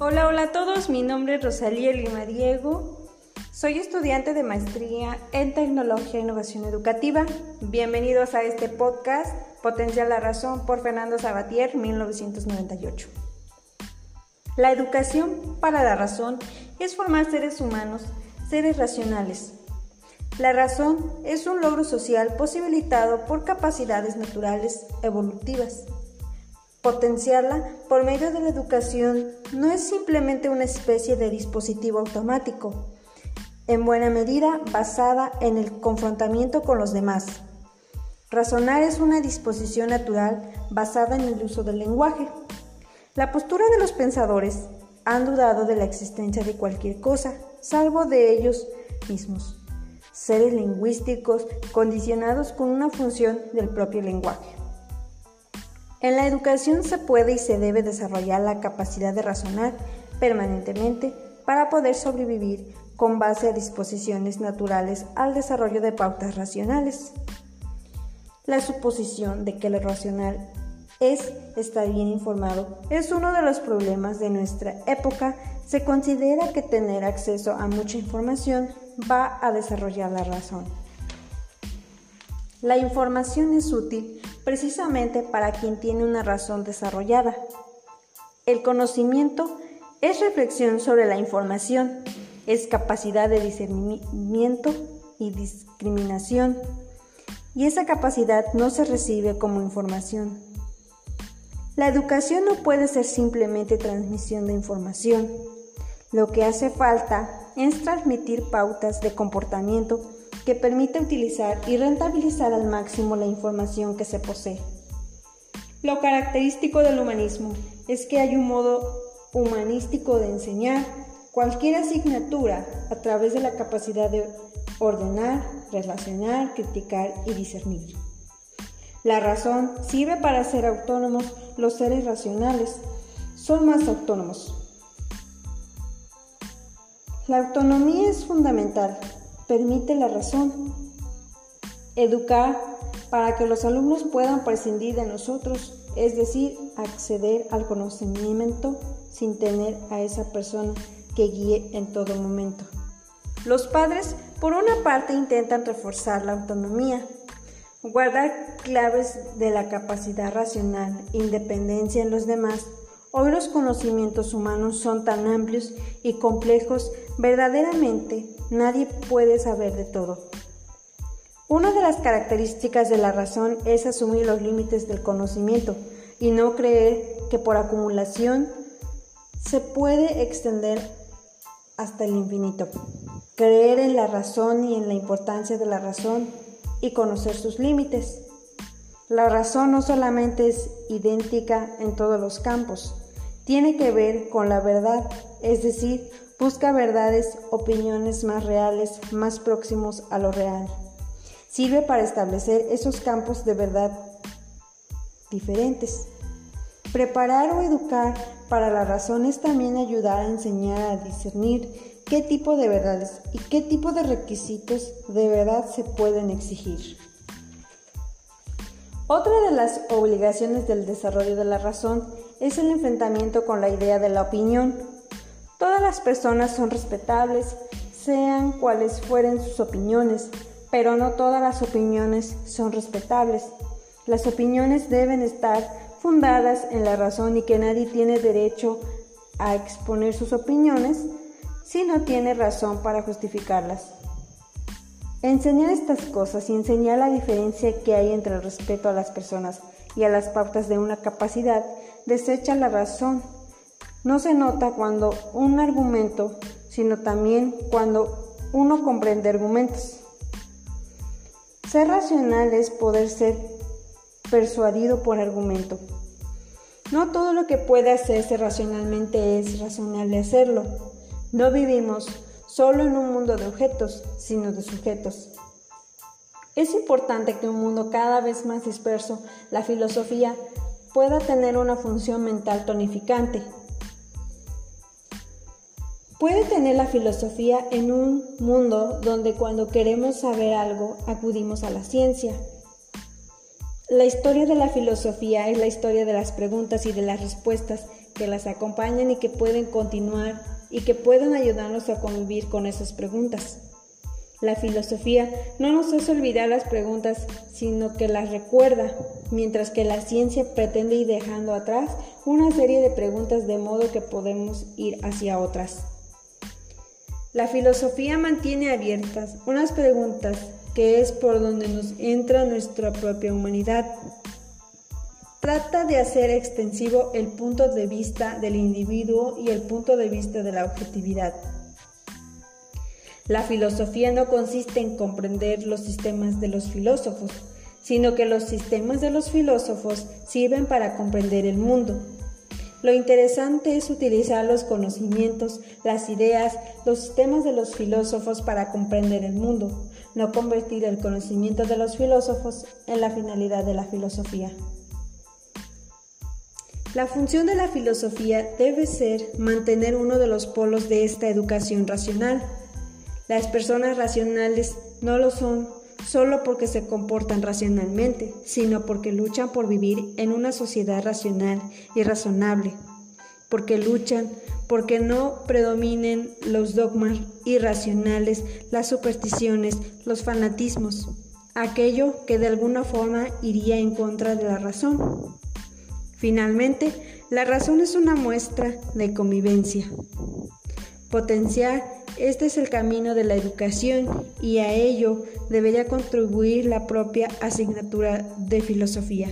Hola, hola a todos, mi nombre es Rosalía Lima Diego, soy estudiante de maestría en Tecnología e Innovación Educativa. Bienvenidos a este podcast Potencial la Razón por Fernando Sabatier, 1998. La educación para la razón es formar seres humanos, seres racionales. La razón es un logro social posibilitado por capacidades naturales evolutivas. Potenciarla por medio de la educación no es simplemente una especie de dispositivo automático, en buena medida basada en el confrontamiento con los demás. Razonar es una disposición natural basada en el uso del lenguaje. La postura de los pensadores han dudado de la existencia de cualquier cosa, salvo de ellos mismos, seres lingüísticos condicionados con una función del propio lenguaje. En la educación se puede y se debe desarrollar la capacidad de razonar permanentemente para poder sobrevivir con base a disposiciones naturales al desarrollo de pautas racionales. La suposición de que lo racional es estar bien informado es uno de los problemas de nuestra época. Se considera que tener acceso a mucha información va a desarrollar la razón. La información es útil precisamente para quien tiene una razón desarrollada. El conocimiento es reflexión sobre la información, es capacidad de discernimiento y discriminación, y esa capacidad no se recibe como información. La educación no puede ser simplemente transmisión de información. Lo que hace falta es transmitir pautas de comportamiento que permite utilizar y rentabilizar al máximo la información que se posee. Lo característico del humanismo es que hay un modo humanístico de enseñar cualquier asignatura a través de la capacidad de ordenar, relacionar, criticar y discernir. La razón sirve para ser autónomos, los seres racionales son más autónomos. La autonomía es fundamental permite la razón. Educar para que los alumnos puedan prescindir de nosotros, es decir, acceder al conocimiento sin tener a esa persona que guíe en todo momento. Los padres, por una parte, intentan reforzar la autonomía, guardar claves de la capacidad racional, independencia en los demás. Hoy los conocimientos humanos son tan amplios y complejos, verdaderamente nadie puede saber de todo. Una de las características de la razón es asumir los límites del conocimiento y no creer que por acumulación se puede extender hasta el infinito. Creer en la razón y en la importancia de la razón y conocer sus límites. La razón no solamente es idéntica en todos los campos, tiene que ver con la verdad, es decir, Busca verdades, opiniones más reales, más próximos a lo real. Sirve para establecer esos campos de verdad diferentes. Preparar o educar para la razón es también ayudar a enseñar a discernir qué tipo de verdades y qué tipo de requisitos de verdad se pueden exigir. Otra de las obligaciones del desarrollo de la razón es el enfrentamiento con la idea de la opinión Todas las personas son respetables, sean cuales fueren sus opiniones, pero no todas las opiniones son respetables. Las opiniones deben estar fundadas en la razón y que nadie tiene derecho a exponer sus opiniones si no tiene razón para justificarlas. Enseñar estas cosas y enseñar la diferencia que hay entre el respeto a las personas y a las pautas de una capacidad desecha la razón no se nota cuando un argumento, sino también cuando uno comprende argumentos. Ser racional es poder ser persuadido por argumento. No todo lo que puede hacerse racionalmente es razonable hacerlo. No vivimos solo en un mundo de objetos, sino de sujetos. Es importante que un mundo cada vez más disperso, la filosofía, pueda tener una función mental tonificante, Puede tener la filosofía en un mundo donde cuando queremos saber algo acudimos a la ciencia. La historia de la filosofía es la historia de las preguntas y de las respuestas que las acompañan y que pueden continuar y que pueden ayudarnos a convivir con esas preguntas. La filosofía no nos hace olvidar las preguntas, sino que las recuerda, mientras que la ciencia pretende ir dejando atrás una serie de preguntas de modo que podemos ir hacia otras. La filosofía mantiene abiertas unas preguntas que es por donde nos entra nuestra propia humanidad. Trata de hacer extensivo el punto de vista del individuo y el punto de vista de la objetividad. La filosofía no consiste en comprender los sistemas de los filósofos, sino que los sistemas de los filósofos sirven para comprender el mundo. Lo interesante es utilizar los conocimientos, las ideas, los sistemas de los filósofos para comprender el mundo, no convertir el conocimiento de los filósofos en la finalidad de la filosofía. La función de la filosofía debe ser mantener uno de los polos de esta educación racional, las personas racionales no lo son solo porque se comportan racionalmente, sino porque luchan por vivir en una sociedad racional y razonable, porque luchan porque no predominen los dogmas irracionales, las supersticiones, los fanatismos, aquello que de alguna forma iría en contra de la razón. Finalmente, la razón es una muestra de convivencia. Potenciar este es el camino de la educación y a ello debería contribuir la propia asignatura de filosofía.